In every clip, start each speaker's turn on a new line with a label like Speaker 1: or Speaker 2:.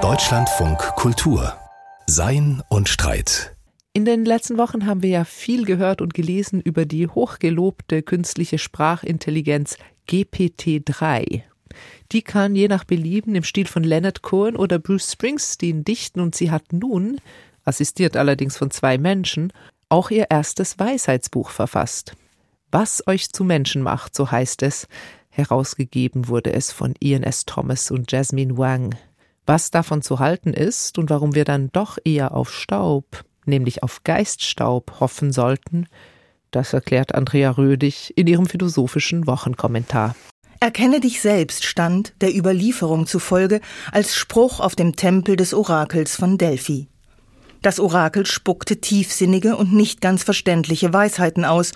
Speaker 1: Deutschlandfunk Kultur Sein und Streit.
Speaker 2: In den letzten Wochen haben wir ja viel gehört und gelesen über die hochgelobte künstliche Sprachintelligenz GPT-3. Die kann je nach Belieben im Stil von Leonard Cohen oder Bruce Springsteen dichten und sie hat nun, assistiert allerdings von zwei Menschen, auch ihr erstes Weisheitsbuch verfasst. Was euch zu Menschen macht, so heißt es. Herausgegeben wurde es von Ian S. Thomas und Jasmine Wang. Was davon zu halten ist und warum wir dann doch eher auf Staub, nämlich auf Geiststaub, hoffen sollten, das erklärt Andrea Rödig in ihrem philosophischen Wochenkommentar.
Speaker 3: Erkenne dich selbst stand der Überlieferung zufolge als Spruch auf dem Tempel des Orakels von Delphi. Das Orakel spuckte tiefsinnige und nicht ganz verständliche Weisheiten aus,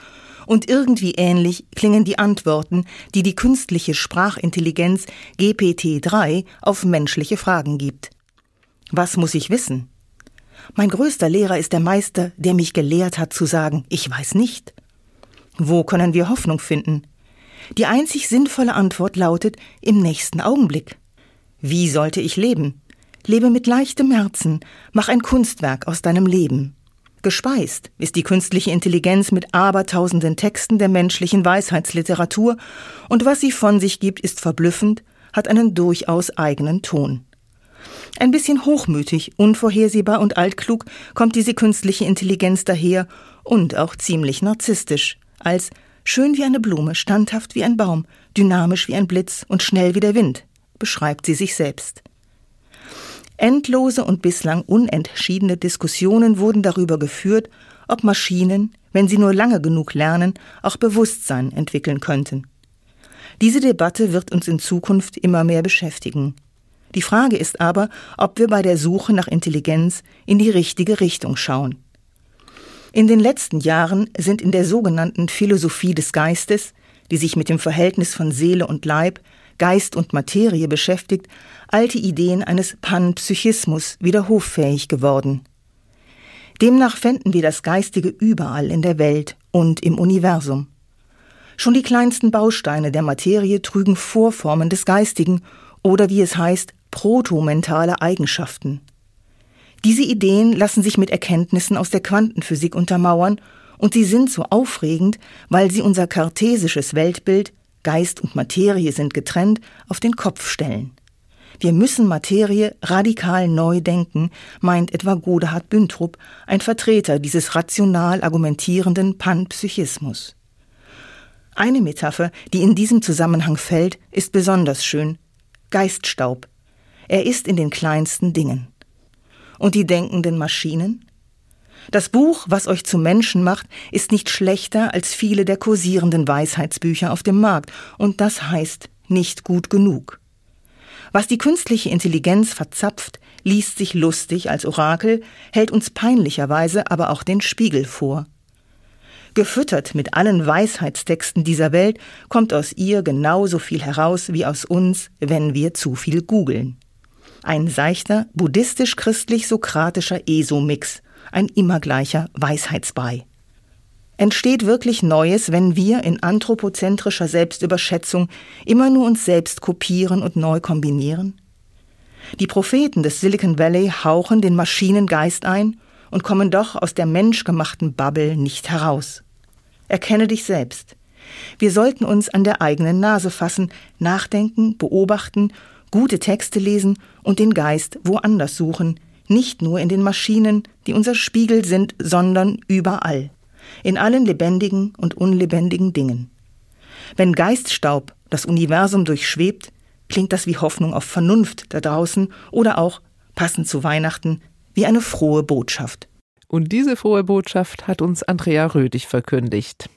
Speaker 3: und irgendwie ähnlich klingen die Antworten, die die künstliche Sprachintelligenz GPT-3 auf menschliche Fragen gibt. Was muss ich wissen? Mein größter Lehrer ist der Meister, der mich gelehrt hat zu sagen, ich weiß nicht. Wo können wir Hoffnung finden? Die einzig sinnvolle Antwort lautet im nächsten Augenblick. Wie sollte ich leben? Lebe mit leichtem Herzen, mach ein Kunstwerk aus deinem Leben. Gespeist ist die künstliche Intelligenz mit abertausenden Texten der menschlichen Weisheitsliteratur, und was sie von sich gibt, ist verblüffend, hat einen durchaus eigenen Ton. Ein bisschen hochmütig, unvorhersehbar und altklug kommt diese künstliche Intelligenz daher und auch ziemlich narzisstisch, als schön wie eine Blume, standhaft wie ein Baum, dynamisch wie ein Blitz und schnell wie der Wind, beschreibt sie sich selbst. Endlose und bislang unentschiedene Diskussionen wurden darüber geführt, ob Maschinen, wenn sie nur lange genug lernen, auch Bewusstsein entwickeln könnten. Diese Debatte wird uns in Zukunft immer mehr beschäftigen. Die Frage ist aber, ob wir bei der Suche nach Intelligenz in die richtige Richtung schauen. In den letzten Jahren sind in der sogenannten Philosophie des Geistes, die sich mit dem Verhältnis von Seele und Leib, Geist und Materie beschäftigt, alte Ideen eines Panpsychismus wieder hoffähig geworden. Demnach fänden wir das Geistige überall in der Welt und im Universum. Schon die kleinsten Bausteine der Materie trügen Vorformen des Geistigen oder wie es heißt, protomentale Eigenschaften. Diese Ideen lassen sich mit Erkenntnissen aus der Quantenphysik untermauern und sie sind so aufregend, weil sie unser kartesisches Weltbild Geist und Materie sind getrennt, auf den Kopf stellen. Wir müssen Materie radikal neu denken, meint etwa Godehard Büntrup, ein Vertreter dieses rational argumentierenden Panpsychismus. Eine Metapher, die in diesem Zusammenhang fällt, ist besonders schön. Geiststaub. Er ist in den kleinsten Dingen. Und die denkenden Maschinen? Das Buch, was euch zu Menschen macht, ist nicht schlechter als viele der kursierenden Weisheitsbücher auf dem Markt, und das heißt nicht gut genug. Was die künstliche Intelligenz verzapft, liest sich lustig als Orakel, hält uns peinlicherweise aber auch den Spiegel vor. Gefüttert mit allen Weisheitstexten dieser Welt kommt aus ihr genauso viel heraus wie aus uns, wenn wir zu viel googeln. Ein seichter, buddhistisch-christlich-sokratischer ESO-Mix, ein immer gleicher Weisheitsbrei. Entsteht wirklich Neues, wenn wir in anthropozentrischer Selbstüberschätzung immer nur uns selbst kopieren und neu kombinieren? Die Propheten des Silicon Valley hauchen den Maschinengeist ein und kommen doch aus der menschgemachten Bubble nicht heraus. Erkenne dich selbst. Wir sollten uns an der eigenen Nase fassen, nachdenken, beobachten, gute Texte lesen und den Geist woanders suchen, nicht nur in den Maschinen, die unser Spiegel sind, sondern überall, in allen lebendigen und unlebendigen Dingen. Wenn Geiststaub das Universum durchschwebt, klingt das wie Hoffnung auf Vernunft da draußen oder auch, passend zu Weihnachten, wie eine frohe Botschaft.
Speaker 2: Und diese frohe Botschaft hat uns Andrea Rödig verkündigt.